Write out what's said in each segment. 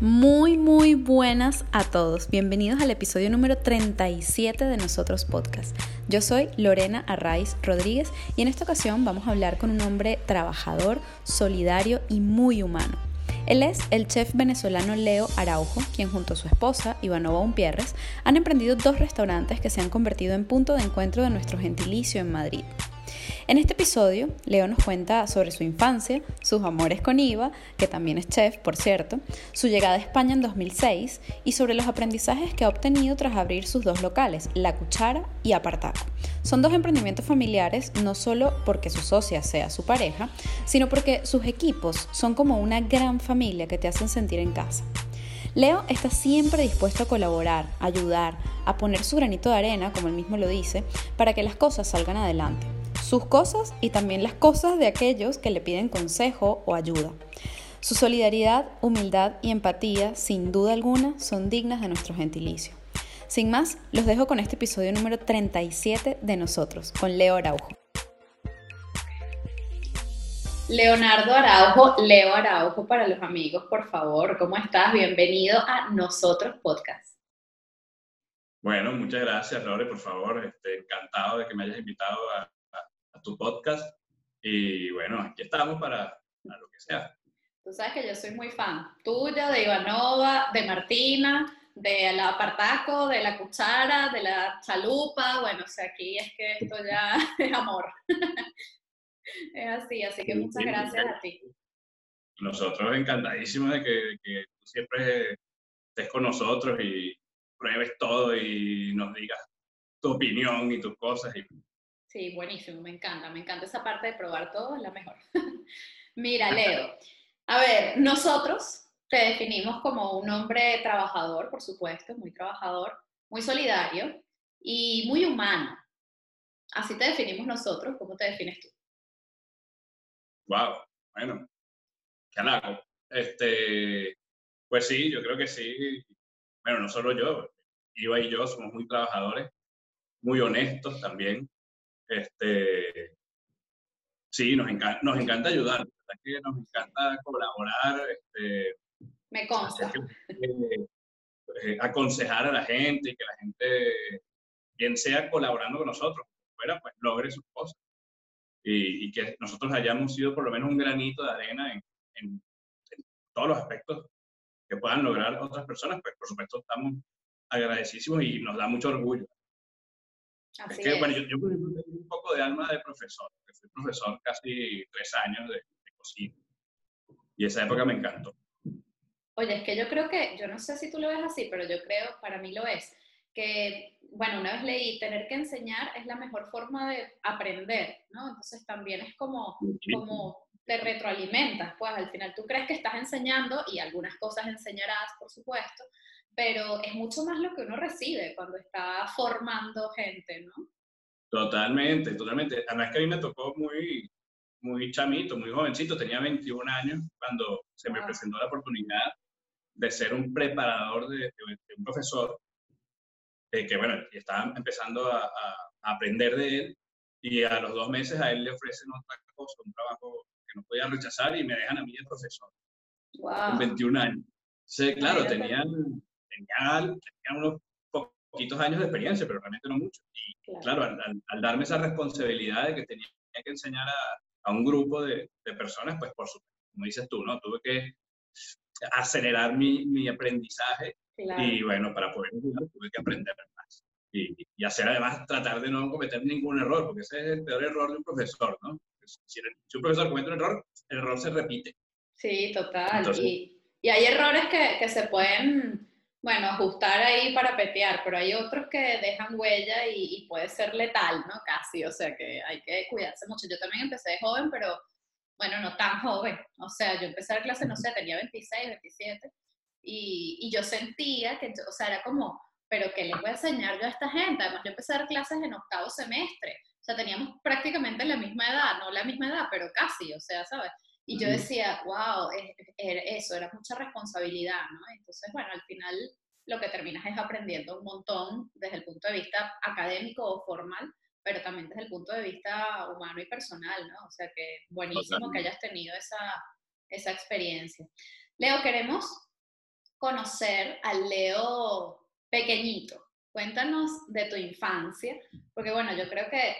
Muy, muy buenas a todos. Bienvenidos al episodio número 37 de Nosotros Podcast. Yo soy Lorena Arraiz Rodríguez y en esta ocasión vamos a hablar con un hombre trabajador, solidario y muy humano. Él es el chef venezolano Leo Araujo, quien junto a su esposa, Ivanova Umpierres, han emprendido dos restaurantes que se han convertido en punto de encuentro de nuestro gentilicio en Madrid. En este episodio, Leo nos cuenta sobre su infancia, sus amores con Iva, que también es chef, por cierto, su llegada a España en 2006 y sobre los aprendizajes que ha obtenido tras abrir sus dos locales, La Cuchara y Apartaco. Son dos emprendimientos familiares no solo porque su socia sea su pareja, sino porque sus equipos son como una gran familia que te hacen sentir en casa. Leo está siempre dispuesto a colaborar, a ayudar, a poner su granito de arena, como él mismo lo dice, para que las cosas salgan adelante sus cosas y también las cosas de aquellos que le piden consejo o ayuda. Su solidaridad, humildad y empatía, sin duda alguna, son dignas de nuestro gentilicio. Sin más, los dejo con este episodio número 37 de Nosotros, con Leo Araujo. Leonardo Araujo, Leo Araujo para los amigos, por favor, ¿cómo estás? Bienvenido a Nosotros Podcast. Bueno, muchas gracias, Lore, por favor. Este, encantado de que me hayas invitado a, tu podcast. Y bueno, aquí estamos para, lo que sea. Tú sabes que yo soy muy fan tuya, de Ivanova, de Martina, de la Apartaco, de la Cuchara, de la Chalupa. Bueno, o sea, aquí es que esto ya es amor. es así, así que muchas gracias a ti. Nosotros encantadísimos de que, que tú siempre estés con nosotros y pruebes todo y nos digas tu opinión y tus cosas. Y Sí, buenísimo, me encanta, me encanta esa parte de probar todo, es la mejor. Mira, Leo, a ver, nosotros te definimos como un hombre trabajador, por supuesto, muy trabajador, muy solidario y muy humano. Así te definimos nosotros, ¿cómo te defines tú? Wow, bueno, qué halago. Este, pues sí, yo creo que sí. Bueno, no solo yo, Iba y yo somos muy trabajadores, muy honestos también. Este, sí, nos, encanta, nos encanta ayudar, que nos encanta colaborar. Este, Me consta. Eh, aconsejar a la gente y que la gente, bien sea colaborando con nosotros, fuera, pues logre sus cosas. Y, que nosotros hayamos sido por lo menos un granito de arena en, en, todos los aspectos que puedan lograr otras personas, pues por supuesto estamos agradecísimos y nos da mucho orgullo es que, bueno, yo, yo tengo un poco de alma de profesor, porque fui profesor casi tres años de, cocina. Y esa época me encantó. Oye, es que yo creo que, yo no sé si tú lo ves así, pero yo creo, para mí lo es, que, bueno, una vez leí, tener que enseñar es la mejor forma de aprender, ¿no? Entonces también es como, como te retroalimentas, pues al final tú crees que estás enseñando y algunas cosas enseñarás, por supuesto, pero es mucho más lo que uno recibe cuando está formando gente, ¿no? Totalmente, totalmente. Además que a mí me tocó muy, muy chamito, muy jovencito, tenía 21 años cuando se me presentó la oportunidad de ser un preparador de, un profesor, eh, que bueno, estaba empezando a, aprender de él y a los dos meses a él le ofrecen otra cosa, un trabajo que no podía rechazar y me dejan a mí de profesor. Wow. Con 21 años. Sí, claro, tenían, tenía, unos poquitos años de experiencia, pero realmente no mucho. Y claro, al, darme esa responsabilidad de que tenía que enseñar a, a un grupo de, de, personas, pues por supuesto, como dices tú, ¿no? Tuve que acelerar mi, mi aprendizaje y bueno, para poder tuve que aprender más. Y, y, hacer además, tratar de no cometer ningún error, porque ese es el peor error de un profesor, ¿no? Si, un profesor comete un error, el error se repite. Sí, total. y, y, hay errores que, que se pueden bueno, ajustar ahí para petear, pero hay otros que dejan huella y, puede ser letal, ¿no? Casi, o sea que hay que cuidarse mucho. Yo también empecé de joven, pero bueno, no tan joven. O sea, yo empecé a clase, no sé, tenía 26, 27, y, y yo sentía que, o sea, era como, pero ¿qué le voy a enseñar yo a esta gente? Además, yo empecé a dar clases en octavo semestre, o sea, teníamos prácticamente la misma edad, no la misma edad, pero casi, o sea, ¿sabes? Y yo decía, wow, eso, era mucha responsabilidad, ¿no? Entonces, bueno, al final lo que terminas es aprendiendo un montón desde el punto de vista académico o formal, pero también desde el punto de vista humano y personal, ¿no? O sea que buenísimo que hayas tenido esa, esa experiencia. Leo, queremos conocer al Leo pequeñito. Cuéntanos de tu infancia, porque bueno, yo creo que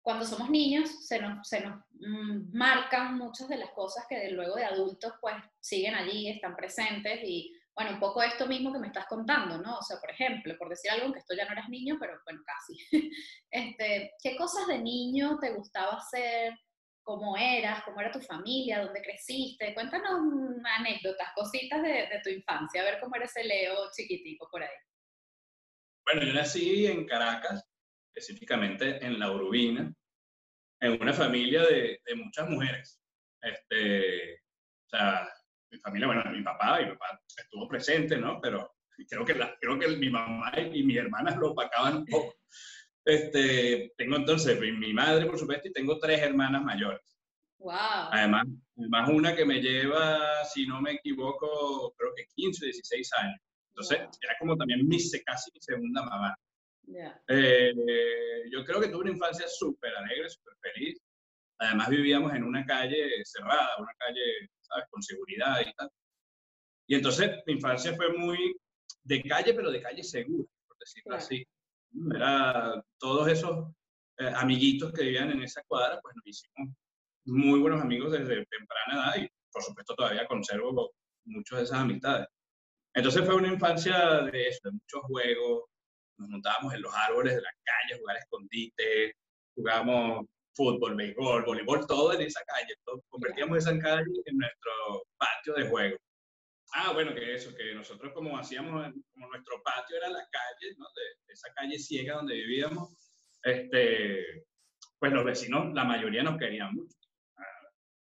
cuando somos niños se nos, se nos marcan muchas de las cosas que luego de adultos pues siguen allí, están presentes y bueno, un poco esto mismo que me estás contando, ¿no? O sea, por ejemplo, por decir algo, que esto ya no eras niño, pero bueno, casi. Este, ¿Qué cosas de niño te gustaba hacer? ¿Cómo eras? ¿Cómo era tu familia? ¿Dónde creciste? Cuéntanos anécdotas, cositas de, de tu infancia, a ver cómo era ese Leo chiquitico por ahí. Bueno, yo nací en Caracas, específicamente en La Urbina, en una familia de, de muchas mujeres. Este, o sea, mi familia, bueno, mi papá, mi papá estuvo presente, ¿no? Pero creo que, la, creo que mi mamá y, mis hermanas lo opacaban un poco. Este, tengo entonces mi madre, por supuesto, y tengo tres hermanas mayores. Wow. Además, además, una que me lleva, si no me equivoco, creo que 15, 16 años. Entonces, era como también mi, casi mi segunda mamá. Eh, yo creo que tuve una infancia súper alegre, súper feliz. Además, vivíamos en una calle cerrada, una calle con seguridad y tal. Y entonces mi infancia fue muy de calle, pero de calle segura, por decirlo así. Era todos esos eh, amiguitos que vivían en esa cuadra, pues nos hicimos muy buenos amigos desde temprana edad y por supuesto todavía conservo muchas de esas amistades. Entonces fue una infancia de eso, de muchos juegos, nos montábamos en los árboles de la calle, jugar a escondite, jugábamos fútbol, béisbol, voleibol, todo en esa calle. convertíamos esa calle en nuestro patio de juego. Ah, bueno, que eso, que nosotros como hacíamos, como nuestro patio era la calle, ¿no? De, esa calle ciega donde vivíamos, este, pues los vecinos, la mayoría nos querían mucho. Ah,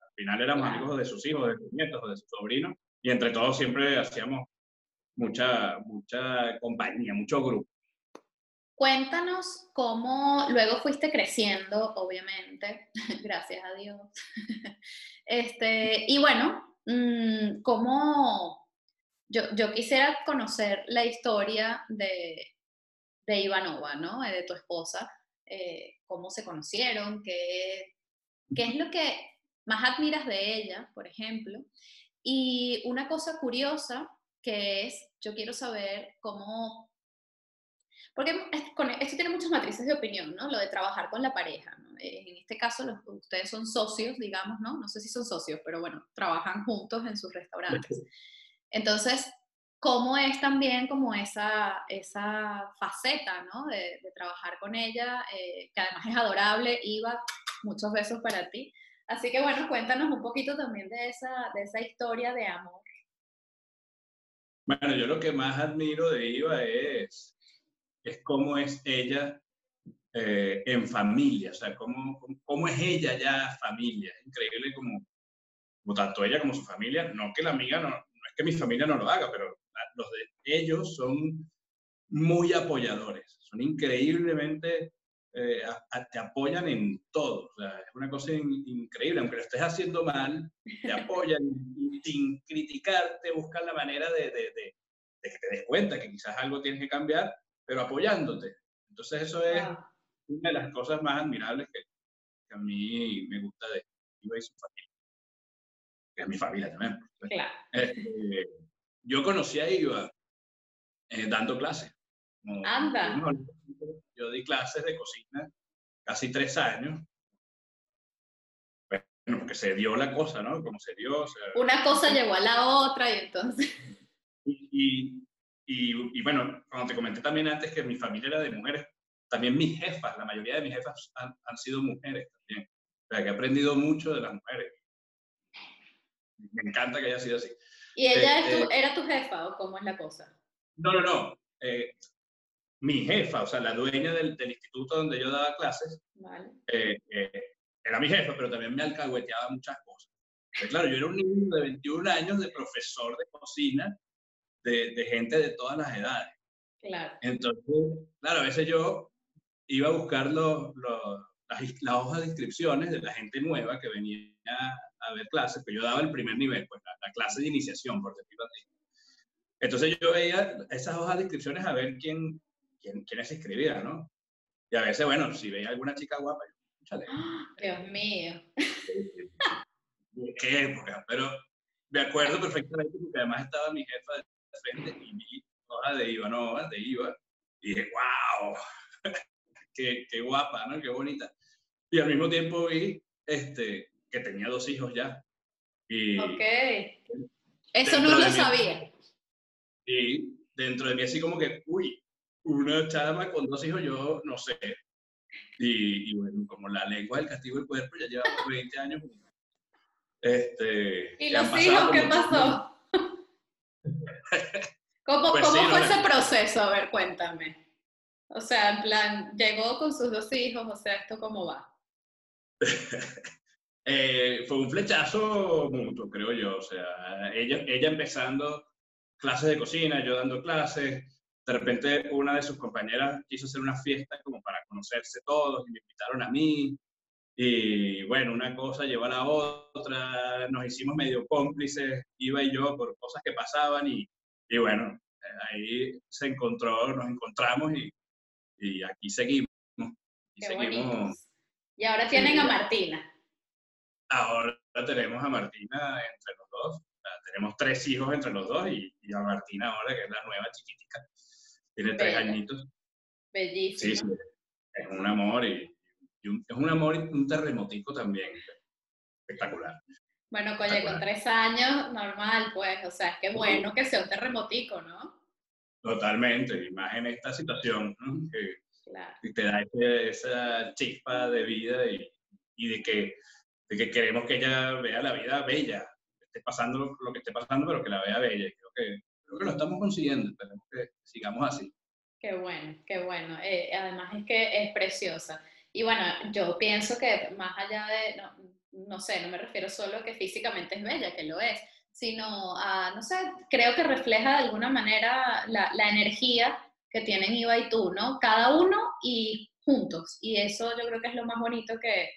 al final éramos amigos de sus hijos, de sus nietos, de sus sobrinos, y entre todos siempre hacíamos mucha, mucha compañía, mucho grupo. Cuéntanos cómo luego fuiste creciendo, obviamente, gracias a Dios. Este, y bueno, mm, cómo yo, yo, quisiera conocer la historia de, de Ivanova, ¿no? De tu esposa, eh, cómo se conocieron, qué, qué es lo que más admiras de ella, por ejemplo. Y una cosa curiosa que es, yo quiero saber cómo porque esto tiene muchas matrices de opinión, ¿no? Lo de trabajar con la pareja. ¿no? Eh, en este caso, ustedes son socios, digamos, ¿no? No sé si son socios, pero bueno, trabajan juntos en sus restaurantes. Entonces, ¿cómo es también como esa, esa faceta, ¿no? De, trabajar con ella, eh, que además es adorable, Iva, muchos besos para ti. Así que bueno, cuéntanos un poquito también de esa, de esa historia de amor. Bueno, yo lo que más admiro de Iva es es cómo es ella eh, en familia, o sea, cómo, cómo, es ella ya familia. Es increíble como, como, tanto ella como su familia, no que la amiga, no, no es que mi familia no lo haga, pero los de ellos son muy apoyadores, son increíblemente, eh, te apoyan en todo, o sea, es una cosa increíble, aunque lo estés haciendo mal, te apoyan, sin criticarte, buscan la manera de, de, de, de que te des cuenta que quizás algo tienes que cambiar pero apoyándote. Entonces eso es una de las cosas más admirables que, a mí me gusta de Iva y su familia. Que es mi familia también. Claro. Este, yo conocí a Iva eh, dando clases. Anda. Yo, di clases de cocina casi tres años. Bueno, porque se dio la cosa, ¿no? Como se dio. Una cosa llegó a la otra y entonces... y, y, bueno, como te comenté también antes que mi familia era de mujeres, también mis jefas, la mayoría de mis jefas han, han sido mujeres también. O sea, que he aprendido mucho de las mujeres. Me encanta que haya sido así. ¿Y ella eh, era tu jefa o cómo es la cosa? No, no, no. Eh, mi jefa, o sea, la dueña del, del instituto donde yo daba clases, vale. Eh, era mi jefa, pero también me alcahueteaba muchas cosas. claro, yo era un niño de 21 años de profesor de cocina de, gente de todas las edades. Claro. Entonces, claro, a veces yo iba a buscar los, las, hojas de inscripciones de la gente nueva que venía a, ver clases, que yo daba el primer nivel, pues la, clase de iniciación, por decirlo así. Entonces yo veía esas hojas de inscripciones a ver quién, quién, quiénes se inscribían, ¿no? Y a veces, bueno, si veía alguna chica guapa, yo, Dios mío. ¿De qué época? Pero me acuerdo perfectamente porque además estaba mi jefa frente y vi hojas de Ivanova, de Iva, y dije, wow, qué, qué, guapa, ¿no? Qué bonita. Y al mismo tiempo vi este, que tenía dos hijos ya. Y ok. Eso no lo sabía. Y dentro de mí así como que, uy, una chama con dos hijos, yo no sé. Y, bueno, como la lengua del castigo del cuerpo, ya llevamos 20 años. Este, ¿Y los hijos qué pasó? ¿Cómo, pues ¿cómo fue ese proceso? A ver, cuéntame. O sea, en plan, llegó con sus dos hijos, o sea, ¿esto cómo va? Eh, fue un flechazo mutuo, creo yo. O sea, ella, ella empezando clases de cocina, yo dando clases. De repente una de sus compañeras quiso hacer una fiesta como para conocerse todos y me invitaron a mí. Y bueno, una cosa llevó a la otra, nos hicimos medio cómplices, iba y yo, por cosas que pasaban y, y bueno, ahí se encontró, nos encontramos y, y aquí seguimos. Y, seguimos. y ahora tienen a Martina. Ahora tenemos a Martina entre los dos. Tenemos tres hijos entre los dos y, a Martina ahora, que es la nueva chiquitica. Tiene tres añitos. Bellísimo. Sí, sí, es un amor y, es un amor y un terremotico también. Espectacular. Bueno, coye, con tres años, normal, pues, o sea, es que bueno que sea un terremotico, ¿no? Totalmente, y más en esta situación, ¿no? Que, claro. te da esa chispa de vida y, y de que de que queremos que ella vea la vida bella, esté pasando lo que esté pasando, pero que la vea bella. Y creo que, creo que lo estamos consiguiendo, esperemos que sigamos así. Qué bueno, qué bueno. Eh, además es que es preciosa. Y bueno, yo pienso que más allá de, no, no sé, no me refiero solo a que físicamente es bella, que lo es, sino a, no sé, creo que refleja de alguna manera la, la energía que tienen Iva y tú, ¿no? Cada uno y juntos. Y eso yo creo que es lo más bonito que,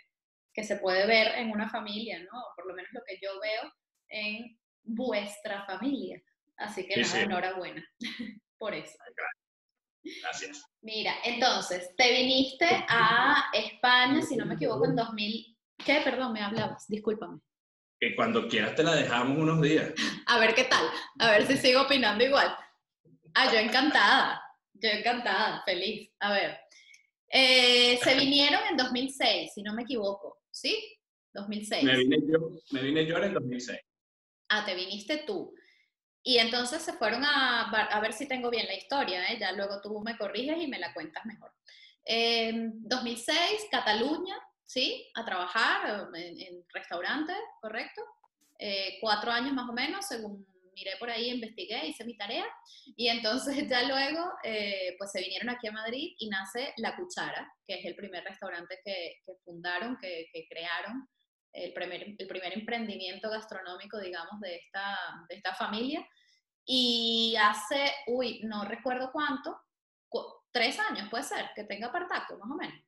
que se puede ver en una familia, ¿no? Por lo menos lo que yo veo en vuestra familia. Así que nada, enhorabuena por eso. Gracias. Mira, entonces, te viniste a España, si no me equivoco, en 2000. ¿Qué? Perdón, me hablabas, discúlpame. Que cuando quieras te la dejamos unos días. A ver qué tal, a ver si sigo opinando igual. Ah, yo encantada, yo encantada, feliz. A ver, eh, se vinieron en 2006, si no me equivoco. ¿sí? 2006. Me vine yo, me vine yo en el 2006. Ah, te viniste tú. Y entonces se fueron a, a ver si tengo bien la historia, ¿eh? ya luego tú me corriges y me la cuentas mejor. Eh, 2006, Cataluña, ¿sí? A trabajar en, en restaurante, ¿correcto? Eh, cuatro años más o menos, según miré por ahí, investigué, hice mi tarea y entonces ya luego eh, pues se vinieron aquí a Madrid y nace La Cuchara, que es el primer restaurante que, fundaron, que, crearon, el primer, el primer emprendimiento gastronómico, digamos, de esta, de esta familia. Y hace, uy, no recuerdo cuánto, tres años puede ser, que tenga Partaco, más o menos.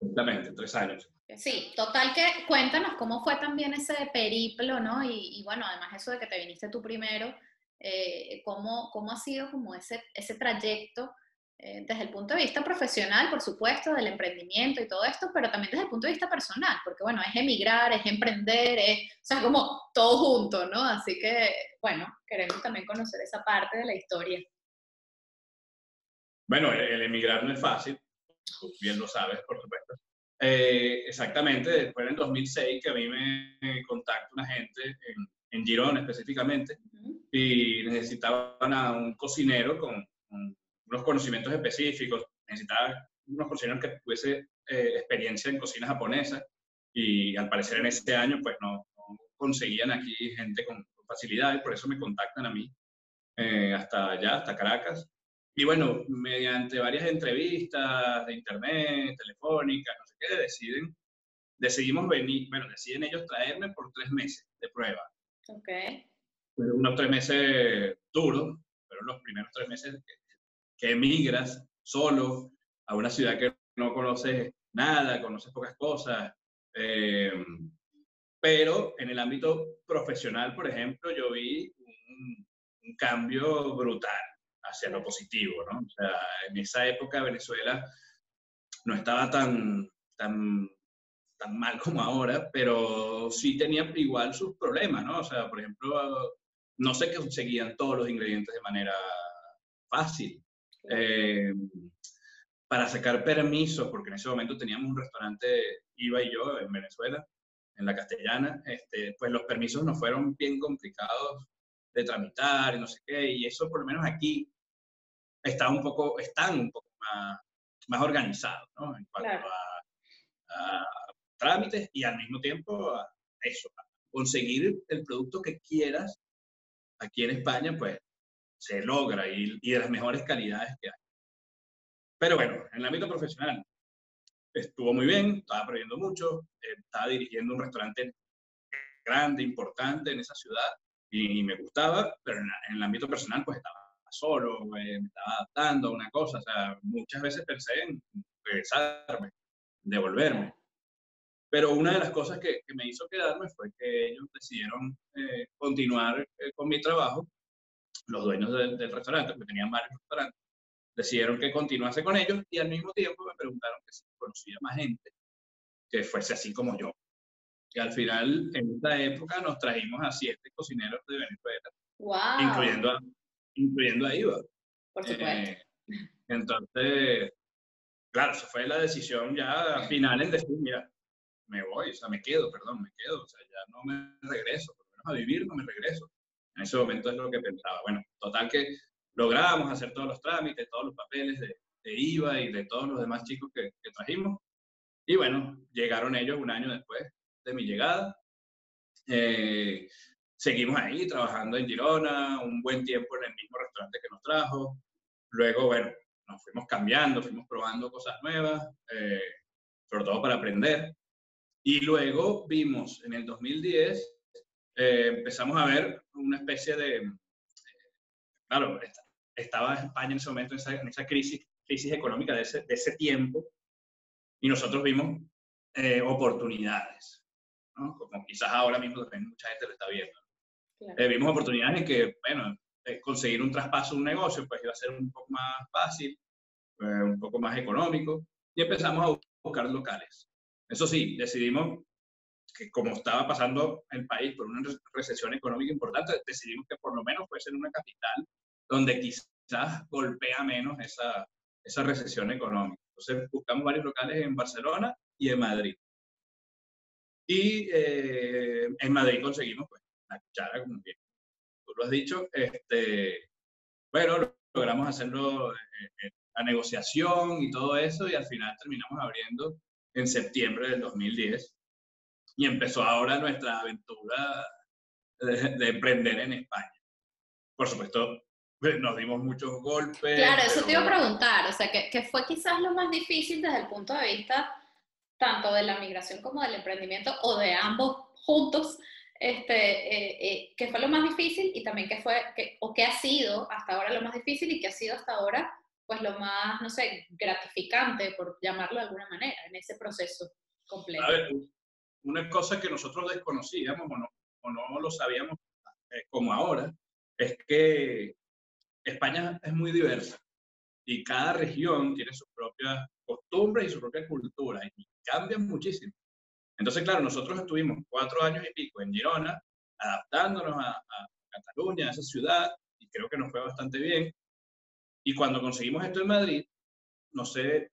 Exactamente, tres años. Sí, total que cuéntanos cómo fue también ese periplo, ¿no? Y, bueno, además eso de que te viniste tú primero, eh, ¿cómo, ¿cómo, ha sido como ese, ese trayecto eh, desde el punto de vista profesional, por supuesto, del emprendimiento y todo esto, pero también desde el punto de vista personal, porque bueno, es emigrar, es emprender, es, o sea, como todo junto, ¿no? Así que, bueno, queremos también conocer esa parte de la historia. Bueno, el emigrar no es fácil, bien lo sabes, por supuesto. Eh, exactamente, fue en el 2006 que a mí me contacta una gente en, en Girón específicamente y necesitaban a un cocinero con, unos conocimientos específicos, necesitaban unos cocineros que tuviese eh, experiencia en cocina japonesa y al parecer en ese año pues no, conseguían aquí gente con, facilidad y por eso me contactan a mí eh, hasta allá, hasta Caracas y bueno, mediante varias entrevistas de internet, telefónicas, no sé qué, deciden, decidimos venir, bueno, deciden ellos traerme por tres meses de prueba. Ok. Fueron unos tres meses duros, fueron los primeros tres meses que, emigras solo a una ciudad que no conoces nada, conoces pocas cosas. Eh, pero en el ámbito profesional, por ejemplo, yo vi un cambio brutal hacia lo positivo, ¿no? O sea, en esa época Venezuela no estaba tan, tan, tan mal como ahora, pero sí tenía igual sus problemas, ¿no? O sea, por ejemplo, no se conseguían todos los ingredientes de manera fácil. Eh, para sacar permisos, porque en ese momento teníamos un restaurante, Iba y yo, en Venezuela, en la castellana, este, pues los permisos nos fueron bien complicados de tramitar y no sé qué, y eso por lo menos aquí está un poco, están un poco más, más organizados, ¿no? En cuanto a, trámites y al mismo tiempo a eso, a conseguir el producto que quieras aquí en España, pues se logra y, y de las mejores calidades que hay. Pero bueno, en el ámbito profesional estuvo muy bien, estaba aprendiendo mucho, eh, estaba dirigiendo un restaurante grande, importante en esa ciudad y, me gustaba, pero en, el ámbito personal pues estaba solo, eh, me estaba adaptando a una cosa, o sea, muchas veces pensé en regresarme, devolverme. Pero una de las cosas que, me hizo quedarme fue que ellos decidieron eh, continuar con mi trabajo, los dueños del, del restaurante, porque tenían varios restaurantes, decidieron que continuase con ellos y al mismo tiempo me preguntaron que si conocía más gente que fuese así como yo. Y al final, en esta época, nos trajimos a siete cocineros de Venezuela, wow. incluyendo, a, incluyendo a Iva. Por supuesto. Eh, entonces, claro, esa fue la decisión ya final en decir, mira, me voy, o sea, me quedo, perdón, me quedo, o sea, ya no me regreso, por lo menos a vivir no me regreso. En ese momento es lo que pensaba. Bueno, total que logramos hacer todos los trámites, todos los papeles de, IVA y de todos los demás chicos que, trajimos. Y bueno, llegaron ellos un año después de mi llegada. Eh, seguimos ahí trabajando en Girona, un buen tiempo en el mismo restaurante que nos trajo. Luego, bueno, nos fuimos cambiando, fuimos probando cosas nuevas, eh, sobre todo para aprender. Y luego vimos en el 2010, eh, empezamos a ver una especie de, claro, estaba España en ese momento en esa, crisis, crisis económica de ese, de ese tiempo y nosotros vimos eh, oportunidades, ¿no? como quizás ahora mismo también mucha gente lo está viendo. Eh, vimos oportunidades en que, bueno, eh, conseguir un traspaso un negocio pues iba a ser un poco más fácil, un poco más económico y empezamos a buscar locales. Eso sí, decidimos que como estaba pasando el país por una recesión económica importante, decidimos que por lo menos fuese en una capital donde quizás golpea menos esa, esa recesión económica. Entonces buscamos varios locales en Barcelona y en Madrid. Y eh, en Madrid conseguimos pues, la cuchara, como bien tú lo has dicho. Este, bueno, logramos hacerlo eh, eh, la negociación y todo eso y al final terminamos abriendo en septiembre del 2010 y empezó ahora nuestra aventura de, de emprender en España. Por supuesto, nos dimos muchos golpes. Claro, eso te iba a preguntar, o sea, que, fue quizás lo más difícil desde el punto de vista tanto de la migración como del emprendimiento o de ambos juntos, este, eh, eh, ¿qué fue lo más difícil y también qué fue, o qué ha sido hasta ahora lo más difícil y qué ha sido hasta ahora, pues lo más, no sé, gratificante, por llamarlo de alguna manera, en ese proceso completo. A ver, una cosa que nosotros desconocíamos o no, o no lo sabíamos eh, como ahora, es que España es muy diversa y cada región tiene sus propias costumbres y su propia cultura y cambian muchísimo. Entonces, claro, nosotros estuvimos cuatro años y pico en Girona, adaptándonos a, Cataluña, a esa ciudad, y creo que nos fue bastante bien. Y cuando conseguimos esto en Madrid, no sé,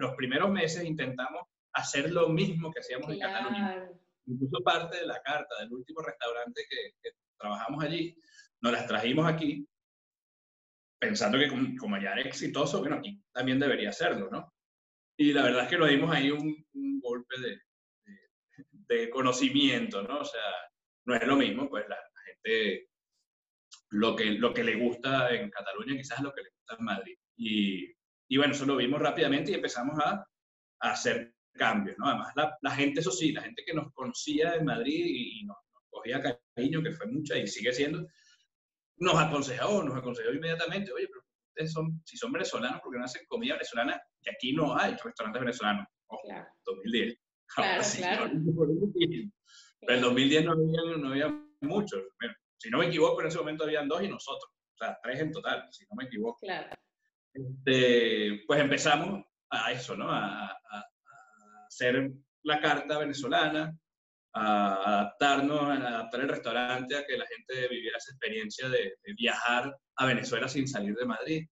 los primeros meses intentamos hacer lo mismo que hacíamos en Cataluña. Incluso parte de la carta del último restaurante que, que trabajamos allí, nos las trajimos aquí pensando que como, ya era exitoso, bueno, aquí también debería serlo, ¿no? Y la verdad es que lo dimos ahí un, golpe de, de, conocimiento, ¿no? O sea, no es lo mismo, pues la, gente, lo que, lo que le gusta en Cataluña quizás es lo que le gusta en Madrid. Y, y bueno, eso lo vimos rápidamente y empezamos a, a hacer cambios, ¿no? Además, la, la, gente, eso sí, la gente que nos conocía en Madrid y, y nos, nos, cogía cariño, que fue mucha y sigue siendo, nos aconsejó, nos aconsejó inmediatamente, oye, pero ustedes son, si son venezolanos, ¿por qué no hacen comida venezolana? Que aquí no hay restaurantes venezolanos. Ojo, claro. 2010. Claro, claro. Pero en 2010 no había, no había muchos. Bueno, si no me equivoco, en ese momento habían dos y nosotros. O sea, tres en total, si no me equivoco. Claro. Este, pues empezamos a eso, ¿no? A, a, a hacer la carta venezolana, a adaptarnos, a adaptar el restaurante a que la gente viviera esa experiencia de, viajar a Venezuela sin salir de Madrid.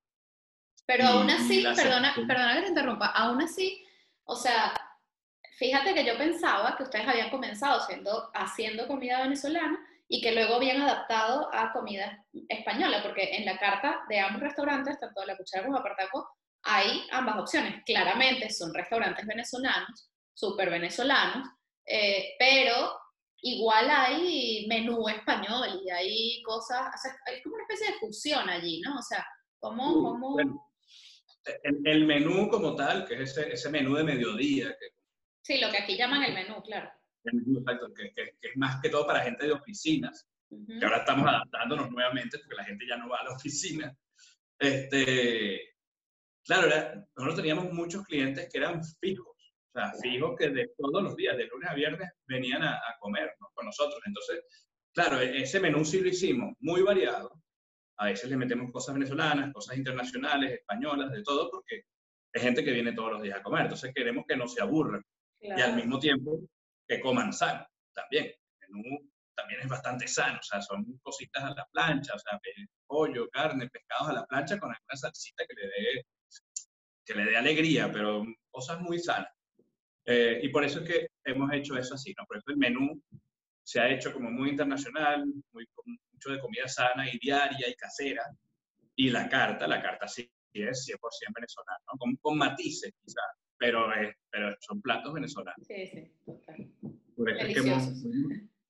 Pero aún así, perdona, perdona que te interrumpa, aún así, o sea, fíjate que yo pensaba que ustedes habían comenzado siendo, haciendo comida venezolana y que luego habían adaptado a comida española, porque en la carta de ambos restaurantes, tanto La Cuchara como Apartaco, hay ambas opciones. Claramente son restaurantes venezolanos, súper venezolanos, eh, pero igual hay menú español y hay cosas, o sea, hay como una especie de fusión allí, ¿no? O sea, ¿cómo...? el, menú como tal, que es ese, ese menú de mediodía. Que, sí, lo que aquí llaman el menú, claro. El menú, exacto, que, que, es más que todo para gente de oficinas, que ahora estamos adaptándonos nuevamente porque la gente ya no va a la oficina. Este, claro, nosotros teníamos muchos clientes que eran fijos o sea, fijo que de todos los días, de lunes a viernes, venían a, comer con nosotros. Entonces, claro, e, ese menú sí lo hicimos muy variado. A veces le metemos cosas venezolanas, cosas internacionales, españolas, de todo, porque es gente que viene todos los días a comer. Entonces queremos que no se aburran. Y al mismo tiempo que coman sano también. El menú también es bastante sano, o sea, son cositas a la plancha, o sea, pollo, carne, pescados a la plancha con alguna salsita que le dé, que le dé alegría, pero cosas muy sanas. Eh, y por eso es que hemos hecho eso así, ¿no? Por eso el menú se ha hecho como muy internacional, muy, mucho de comida sana y diaria y casera. Y la carta, la carta sí es 100% venezolana, ¿no? Con, con matices quizás, pero, pero son platos venezolanos. Sí, sí, total. Por eso es que hemos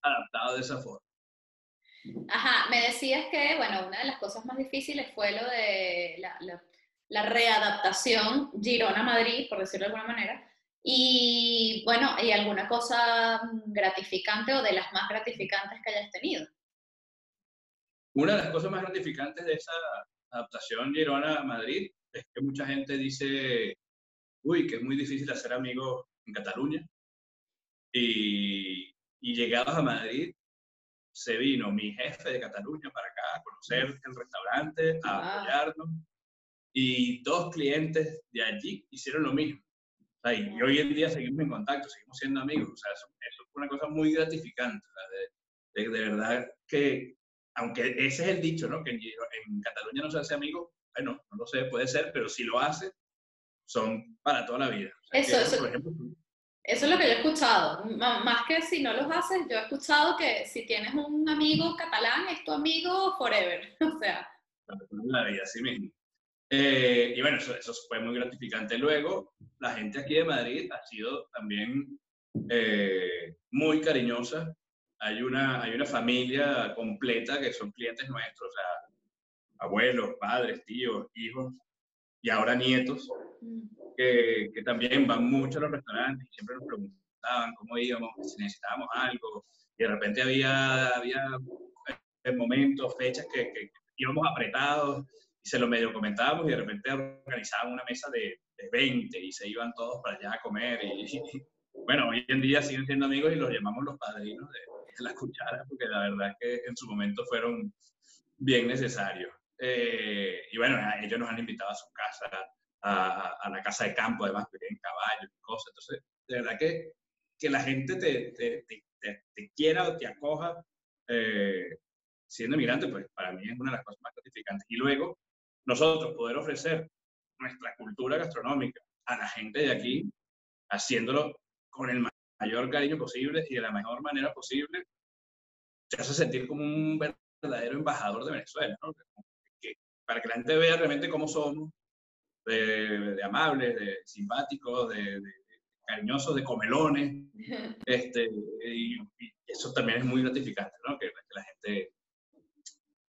adaptado de esa forma. Ajá, me decías que, bueno, una de las cosas más difíciles fue lo de la, la, la readaptación Girona-Madrid, por decirlo de alguna manera, y bueno, ¿y alguna cosa gratificante o de las más gratificantes que hayas tenido? Una de las cosas más gratificantes de esa adaptación Girona a Madrid es que mucha gente dice, uy, que es muy difícil hacer amigos en Cataluña. Y, y llegados a Madrid, se vino mi jefe de Cataluña para acá a conocer el restaurante, a apoyarnos. Y dos clientes de allí hicieron lo mismo y hoy en día seguimos en contacto, seguimos siendo amigos. O sea, eso, es una cosa muy gratificante. De, de, verdad que, aunque ese es el dicho, ¿no? Que en, Cataluña no se hace amigo, bueno, no lo sé, puede ser, pero si lo hace, son para toda la vida. eso, eso, por ejemplo, eso es lo que yo he escuchado. más que si no los haces, yo he escuchado que si tienes un amigo catalán, es tu amigo forever. o sea. Para toda la vida, así mismo. Eh, y bueno, eso, eso, fue muy gratificante. Luego, la gente aquí de Madrid ha sido también eh, muy cariñosa. Hay una, hay una familia completa que son clientes nuestros, o sea, abuelos, padres, tíos, hijos y ahora nietos, que, que también van mucho a los restaurantes y siempre nos preguntaban cómo íbamos, si necesitábamos algo. Y de repente había, había eh, momentos, fechas que, que íbamos apretados y se lo medio comentábamos y de repente organizaban una mesa de, de 20 y se iban todos para allá a comer. Y, bueno, hoy en día siguen siendo amigos y los llamamos los padrinos de, de la cuchara, porque la verdad es que en su momento fueron bien necesarios. Eh, y bueno, ellos nos han invitado a su casa, a, a la casa de campo, además, que tienen caballos y cosas. Entonces, de verdad que, que la gente te, te, te, te quiera o te acoja eh, siendo migrante, pues para mí es una de las cosas más gratificantes. Y luego, nosotros poder ofrecer nuestra cultura gastronómica a la gente de aquí, haciéndolo con el mayor cariño posible y de la mejor manera posible, te hace sentir como un verdadero embajador de Venezuela, ¿no? Para que la gente vea realmente cómo somos, de, amables, de simpáticos, de, cariñosos, de comelones. Este, y, eso también es muy gratificante, ¿no? Que, que, la gente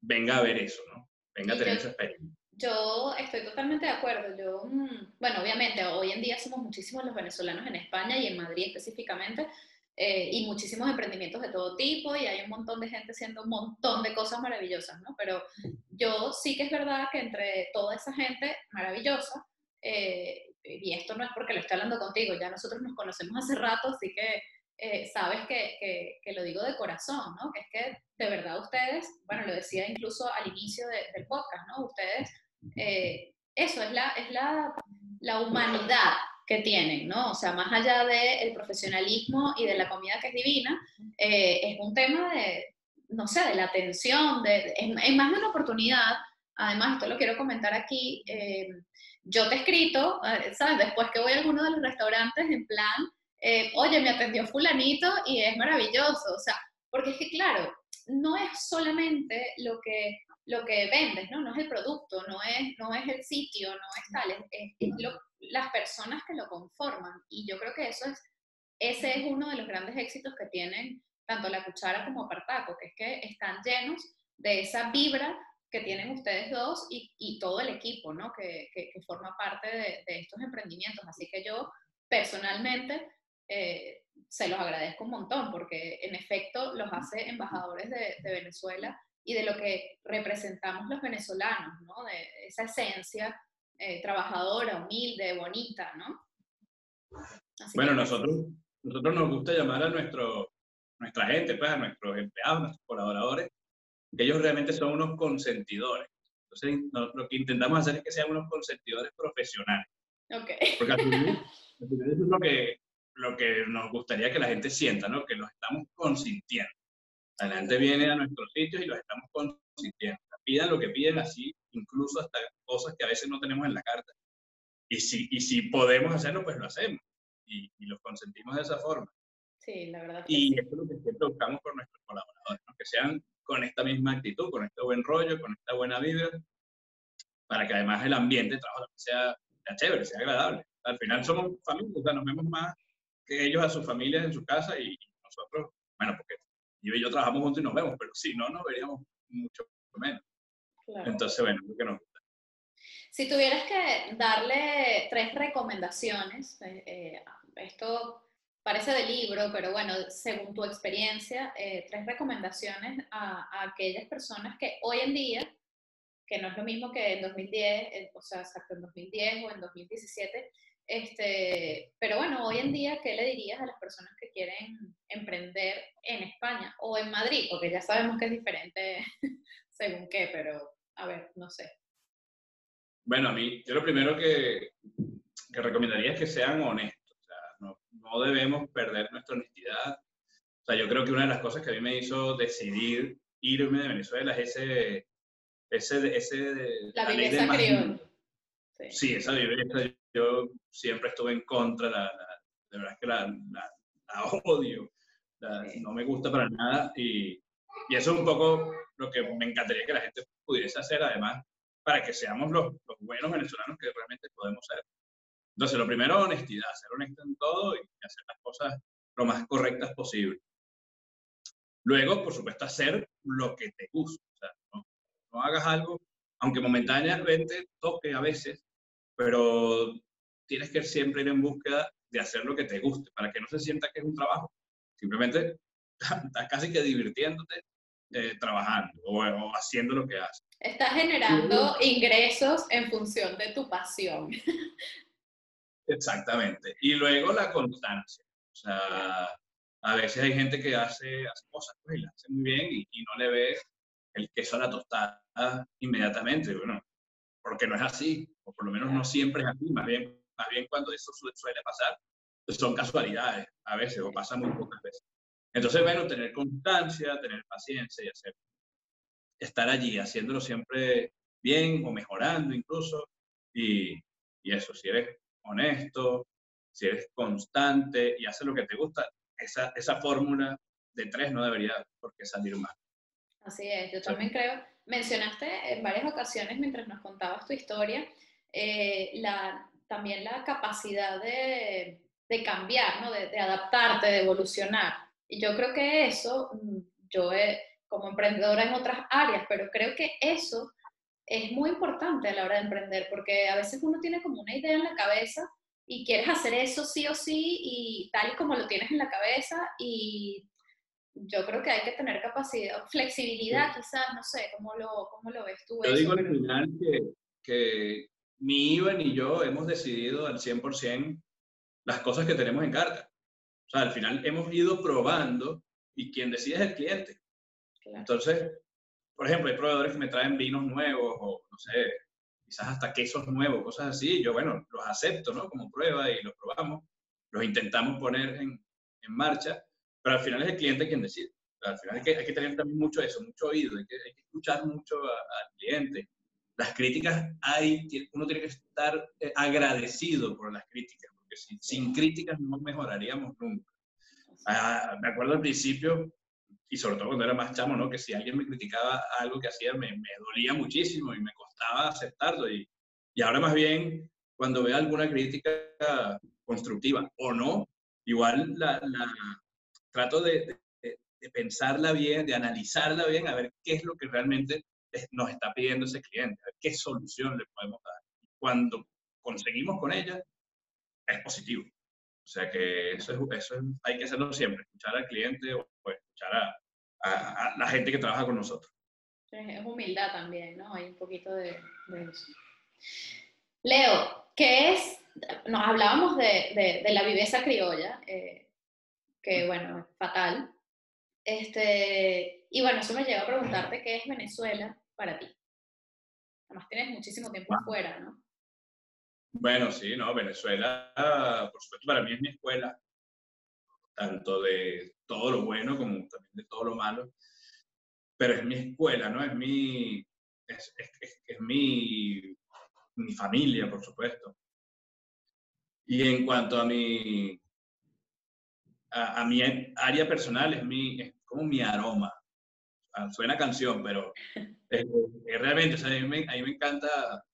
venga a ver eso, ¿no? Venga a tener esa experiencia. Yo estoy totalmente de acuerdo. Yo, mm, bueno, obviamente, hoy en día somos muchísimos los venezolanos en España y en Madrid específicamente, eh, y muchísimos emprendimientos de todo tipo, y hay un montón de gente haciendo un montón de cosas maravillosas, ¿no? Pero yo sí que es verdad que entre toda esa gente maravillosa, eh, y esto no es porque lo estoy hablando contigo, ya nosotros nos conocemos hace rato, así que eh, sabes que, que, lo digo de corazón, ¿no? Que es que de verdad ustedes, bueno, lo decía incluso al inicio del podcast, ¿no? Ustedes, eh, eso es, la, es la, la humanidad que tienen, ¿no? O sea, más allá del profesionalismo y de la comida que es divina, eh, es un tema de, no sé, de la atención, de, es, más de una oportunidad. Además, esto lo quiero comentar aquí. Eh, yo te he escrito, eh, ¿sabes? Después que voy a alguno de los restaurantes en plan, oye, me atendió fulanito y es maravilloso. O sea, porque es que, claro, no es solamente lo que lo que vendes, ¿no? No es el producto, no es, no es el sitio, no es tal, es, las personas que lo conforman. Y yo creo que eso es, ese es uno de los grandes éxitos que tienen tanto la cuchara como Partaco, que es que están llenos de esa vibra que tienen ustedes dos y, y todo el equipo, ¿no? Que, que, forma parte de, de, estos emprendimientos. Así que yo personalmente eh, se los agradezco un montón porque en efecto los hace embajadores de, de Venezuela y de lo que representamos los venezolanos, ¿no? De esa esencia eh, trabajadora, humilde, bonita, ¿no? bueno, nosotros, nosotros nos gusta llamar a nuestro, nuestra gente, pues, a nuestros empleados, a nuestros colaboradores, que ellos realmente son unos consentidores. Entonces, lo que intentamos hacer es que sean unos consentidores profesionales. Porque al final, eso es lo que, lo que nos gustaría que la gente sienta, ¿no? Que los estamos consintiendo. La gente viene a nuestros sitios y los estamos consintiendo. Pidan lo que piden así, incluso hasta cosas que a veces no tenemos en la carta. Y si, y si podemos hacerlo, pues lo hacemos. Y, y los consentimos de esa forma. Sí, la verdad. y eso es lo que siempre buscamos por nuestros colaboradores, que sean con esta misma actitud, con este buen rollo, con esta buena vibra, para que además el ambiente de trabajo sea, sea chévere, sea agradable. Al final somos familia, o sea, nos vemos más que ellos a sus familias en su casa y nosotros, bueno, porque yo y yo trabajamos juntos y nos vemos, pero si no, nos veríamos mucho menos. Entonces, bueno, lo que nos gusta. Si tuvieras que darle tres recomendaciones, eh, eh, esto parece de libro, pero bueno, según tu experiencia, eh, tres recomendaciones a, a, aquellas personas que hoy en día, que no es lo mismo que en 2010, o sea, exacto en 2010 o en 2017, este, pero bueno, hoy en día, ¿qué le dirías a las personas que quieren emprender en España o en Madrid? Porque ya sabemos que es diferente según qué, pero a ver, no sé. Bueno, a mí, yo lo primero que, que recomendaría es que sean honestos. O sea, no, no debemos perder nuestra honestidad. O sea, yo creo que una de las cosas que a mí me hizo decidir irme de Venezuela es ese... ese, ese la viveza criolla. Sí. sí, esa viveza yo siempre estuve en contra, la, de verdad que la, la, odio, no me gusta para nada y, y, eso es un poco lo que me encantaría que la gente pudiese hacer, además, para que seamos los, los buenos venezolanos que realmente podemos ser. Entonces, lo primero, honestidad, ser honesto en todo y hacer las cosas lo más correctas posible. Luego, por supuesto, hacer lo que te gusta. O sea, no, no hagas algo, aunque momentáneamente toque a veces, pero tienes que siempre ir en búsqueda de hacer lo que te guste, para que no se sienta que es un trabajo. Simplemente estás casi que divirtiéndote eh, trabajando o, haciendo lo que haces. Estás generando ingresos en función de tu pasión. Exactamente. Y luego la constancia. O sea, a veces hay gente que hace, hace cosas pues, y las hace muy bien y, y, no le ve el queso a la tostada inmediatamente. Bueno, porque no es así, o por lo menos no siempre es así, más bien, más bien cuando eso suele pasar, pues son casualidades a veces, o pasa muy pocas veces. Entonces, bueno, tener constancia, tener paciencia y hacer, estar allí, haciéndolo siempre bien o mejorando incluso, y, y eso, si eres honesto, si eres constante y haces lo que te gusta, esa, esa fórmula de tres no debería por qué salir mal. Así es, yo también creo, mencionaste en varias ocasiones mientras nos contabas tu historia, eh, la, también la capacidad de, de cambiar, ¿no? de, de, adaptarte, de evolucionar. Y yo creo que eso, mm, yo como emprendedora en otras áreas, pero creo que eso es muy importante a la hora de emprender, porque a veces uno tiene como una idea en la cabeza y quieres hacer eso sí o sí y tal y como lo tienes en la cabeza y yo creo que hay que tener capacidad, flexibilidad quizás, no sé, ¿cómo lo, cómo lo ves tú? Yo digo al final que, que ni Iván ni yo hemos decidido al 100% las cosas que tenemos en carta. O sea, al final hemos ido probando y quien decide es el cliente. Entonces, por ejemplo, hay proveedores que me traen vinos nuevos o, no sé, quizás hasta quesos nuevos, cosas así. Yo, bueno, los acepto, ¿no? Como prueba y los probamos, los intentamos poner en, en marcha, pero al final es el cliente quien decide. Al final hay que, hay que tener también mucho eso, mucho oído, hay que, hay que escuchar mucho al cliente. Las críticas hay, uno tiene que estar eh, agradecido por las críticas, porque sin, sin críticas no mejoraríamos nunca. Ah, me acuerdo al principio, y sobre todo cuando era más chamo, ¿no? Que si alguien me criticaba algo que hacía, me, me dolía muchísimo y me costaba aceptarlo. Y, y ahora más bien, cuando veo alguna crítica constructiva o no, igual la, la trato de, de, de, pensarla bien, de analizarla bien, a ver qué es lo que realmente nos está pidiendo ese cliente, a ver qué solución le podemos dar. Cuando conseguimos con ella, es positivo. O sea que eso, es, eso hay que hacerlo siempre, escuchar al cliente o, escuchar a, a, la gente que trabaja con nosotros. Es humildad también, ¿no? Hay un poquito de, de eso. Leo, ¿qué es? Nos hablábamos de, de, de la viveza criolla, eh, que bueno, es fatal. Este, y bueno, eso me lleva a preguntarte qué es Venezuela para ti. Además tienes muchísimo tiempo afuera, ¿no? Bueno, sí, no, Venezuela, por supuesto, para mí es mi escuela, tanto de todo lo bueno como también de todo lo malo, pero es mi escuela, ¿no? Es mi, es, es, es mi, mi familia, por supuesto. Y en cuanto a mi, a, a mi área personal, es, mi, es como mi aroma. Suena canción, pero es, realmente, o sea, a, mí me, a mí me encanta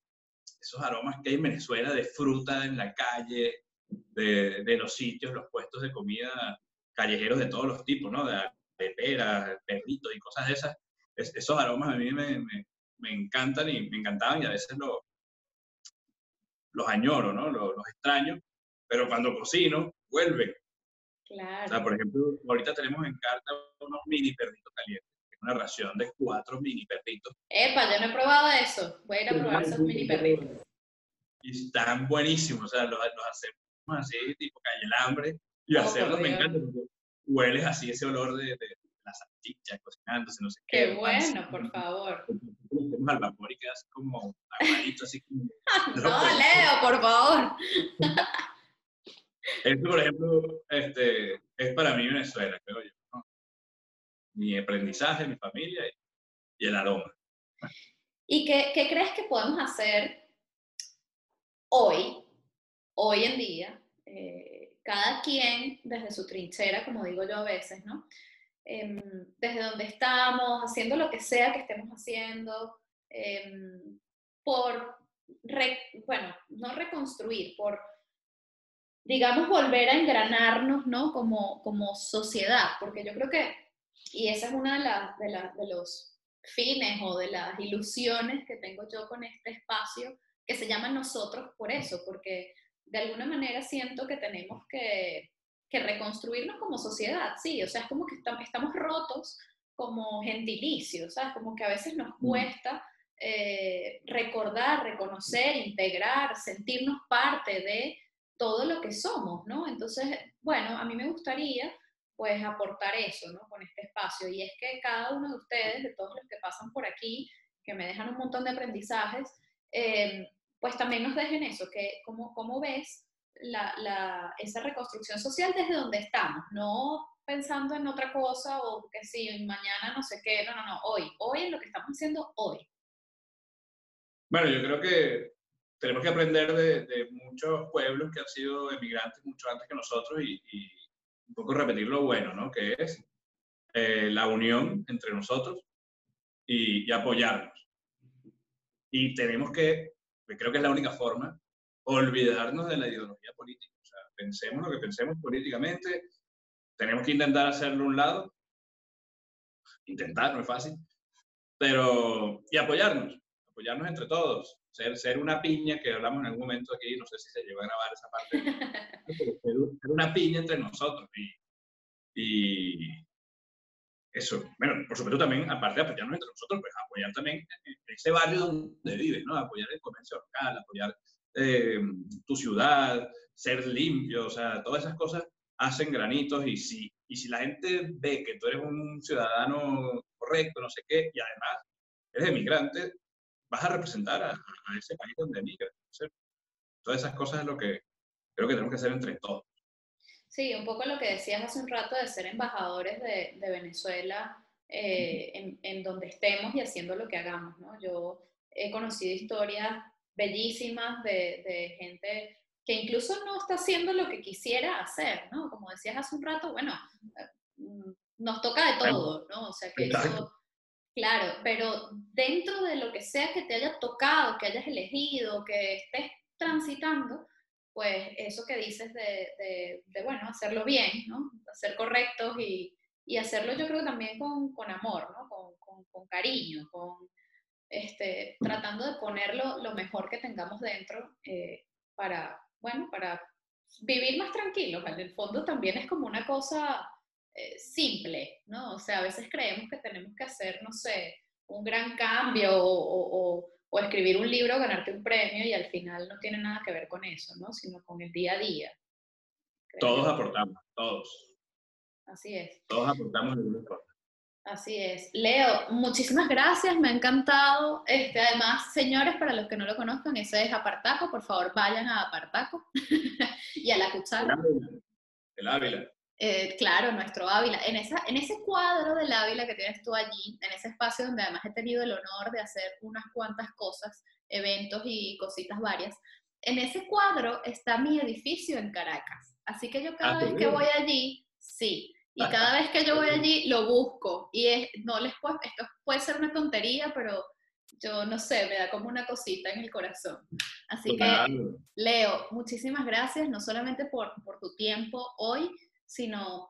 esos aromas que hay en Venezuela de fruta en la calle, de, de los sitios, los puestos de comida callejeros de todos los tipos, ¿no? De, de peras, perritos y cosas de esas. Es, esos aromas a mí me, me, me, encantan y me encantaban y a veces lo, los añoro, ¿no? Los, los extraño, pero cuando cocino, vuelven. Claro. O sea, por ejemplo, ahorita tenemos en carta unos mini perritos calientes una ración de cuatro mini perritos. Epa, yo no he probado eso. Voy a ir a probar esos mini perritos. Y están buenísimos, o sea, los, los hacemos así, tipo calle el hambre. Y oh, hacerlos me encanta, porque hueles así ese olor de, de la salchicha cocinándose, no sé qué. Qué bueno, por favor. Tenemos al vapor y quedas como aguadito, así como... no, Leo, por favor. Esto, por ejemplo, este, es para mí Venezuela, creo yo mi aprendizaje, mi familia y, el aroma. ¿Y qué, qué, crees que podemos hacer hoy, hoy en día, eh, cada quien desde su trinchera, como digo yo a veces, ¿no? Eh, desde donde estamos, haciendo lo que sea que estemos haciendo, eh, por, bueno, no reconstruir, por, digamos, volver a engranarnos, ¿no? Como, como sociedad, porque yo creo que y esa es una de, las de, la, de los fines o de las ilusiones que tengo yo con este espacio, que se llama nosotros por eso, porque de alguna manera siento que tenemos que, que reconstruirnos como sociedad, sí, o sea, es como que estamos, estamos rotos como gentilicios, ¿sabes? Como que a veces nos cuesta eh, recordar, reconocer, integrar, sentirnos parte de todo lo que somos, ¿no? Entonces, bueno, a mí me gustaría pues aportar eso, ¿no? Con este espacio. Y es que cada uno de ustedes, de todos los que pasan por aquí, que me dejan un montón de aprendizajes, eh, pues también nos dejen eso, que cómo, cómo ves la, la, esa reconstrucción social desde donde estamos, no pensando en otra cosa o que si mañana no sé qué, no, no, no, hoy, hoy en lo que estamos haciendo hoy. Bueno, yo creo que tenemos que aprender de, de muchos pueblos que han sido emigrantes mucho antes que nosotros y, y un poco repetir lo bueno, ¿no? Que es eh, la unión entre nosotros y, y, apoyarnos. Y tenemos que, creo que es la única forma, olvidarnos de la ideología política. O sea, pensemos lo que pensemos políticamente, tenemos que intentar hacerlo a un lado, intentar, no es fácil, pero, y apoyarnos, apoyarnos entre todos, ser, ser una piña, que hablamos en algún momento aquí, no sé si se llegó a grabar esa parte, ser, ser una piña entre nosotros. Y, y, eso, bueno, por supuesto también, aparte de apoyarnos entre nosotros, pues apoyar también ese barrio donde vives, ¿no? Apoyar el comercio local, apoyar eh, tu ciudad, ser limpio, o sea, todas esas cosas hacen granitos y si, y si la gente ve que tú eres un ciudadano correcto, no sé qué, y además eres emigrante, vas a representar a, ese país donde emigras. Todas esas cosas es lo que creo que tenemos que hacer entre todos. Sí, un poco lo que decías hace un rato de ser embajadores de, de Venezuela eh, en, en, donde estemos y haciendo lo que hagamos, ¿no? Yo he conocido historias bellísimas de, de, gente que incluso no está haciendo lo que quisiera hacer, ¿no? Como decías hace un rato, bueno, mm, nos toca de todo, ¿no? O sea, que eso, claro, pero dentro de lo que sea que te haya tocado, que hayas elegido, que estés transitando, pues eso que dices de, bueno, hacerlo bien, ¿no? Ser correctos y, hacerlo yo creo también con, amor, ¿no? Con, cariño, con, este, tratando de ponerlo lo mejor que tengamos dentro eh, para, bueno, para vivir más tranquilos. En el fondo también es como una cosa eh, simple, ¿no? O sea, a veces creemos que tenemos que hacer, no sé, un gran cambio o, o o escribir un libro, ganarte un premio y al final no tiene nada que ver con eso, ¿no? Sino con el día a día. todos aportamos, todos. Así es. Todos aportamos en forma. Así es. Leo, muchísimas gracias, me ha encantado. Este, además, señores, para los que no lo conozcan, ese es Apartaco, por favor vayan a Apartaco y a la cuchara. El Ávila. Eh, claro, nuestro Ávila, en, esa, en ese cuadro del Ávila que tienes tú allí, en ese espacio donde además he tenido el honor de hacer unas cuantas cosas, eventos y cositas varias, en ese cuadro está mi edificio en Caracas. Así que yo cada ah, vez que voy allí, sí, y cada vez que yo voy allí lo busco. Y es, no les puedo, esto puede ser una tontería, pero yo no sé, me da como una cosita en el corazón. Así que, Leo, muchísimas gracias, no solamente por, por tu tiempo hoy, sino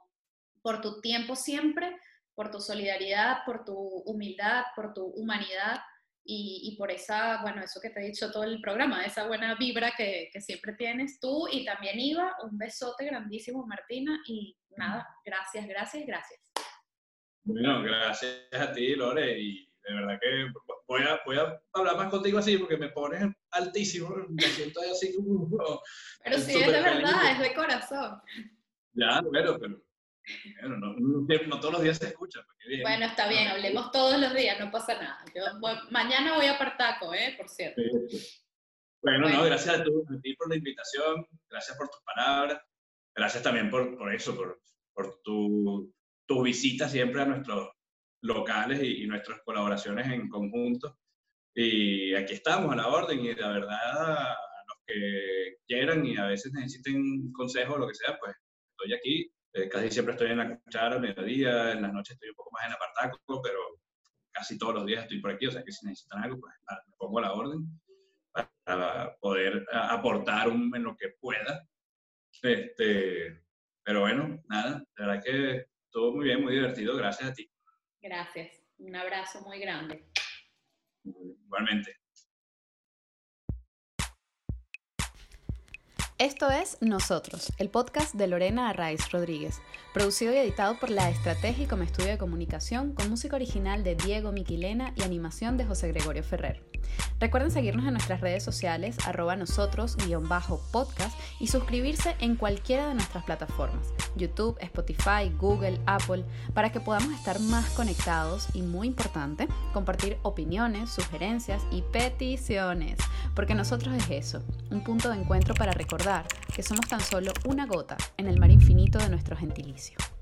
por tu tiempo siempre, por tu solidaridad, por tu humildad, por tu humanidad y, por esa, bueno, eso que te he dicho todo el programa, esa buena vibra que, siempre tienes tú y también Iva. Un besote grandísimo, Martina, y nada, gracias, gracias, gracias. Bueno, gracias a ti, Lore, y de verdad que voy a, voy a hablar más contigo así porque me pones altísimo, me siento así como... Pero sí, es de verdad, es de corazón. Ya, bueno, pero no, todos los días se escucha. Pues, bueno, está bien, hablemos todos los días, no pasa nada. mañana voy a Partaco, ¿eh? Por cierto. Bueno, no, gracias a, ti por la invitación, gracias por tus palabras, gracias también por, por eso, por, por tu, tu, visita siempre a nuestros locales y, y, nuestras colaboraciones en conjunto. Y aquí estamos a la orden y la verdad, a los que quieran y a veces necesiten consejo o lo que sea, pues estoy aquí, eh, casi siempre estoy en la cuchara, mediodía, en las noches estoy un poco más en apartaco, pero casi todos los días estoy por aquí, o sea que si necesitan algo, pues me pongo a la orden para poder aportar en lo que pueda. Este, pero bueno, nada, la verdad que todo muy bien, muy divertido, gracias a ti. Gracias, un abrazo muy grande. Igualmente. Esto es Nosotros, el podcast de Lorena Arraiz Rodríguez, producido y editado por La Estrategia como estudio de comunicación, con música original de Diego Miquilena y animación de José Gregorio Ferrer. Recuerden seguirnos en nuestras redes sociales, arroba nosotros-podcast y suscribirse en cualquiera de nuestras plataformas, YouTube, Spotify, Google, Apple, para que podamos estar más conectados y, muy importante, compartir opiniones, sugerencias y peticiones, porque nosotros es eso, un punto de encuentro para recordar que somos tan solo una gota en el mar infinito de nuestro gentilicio espacio.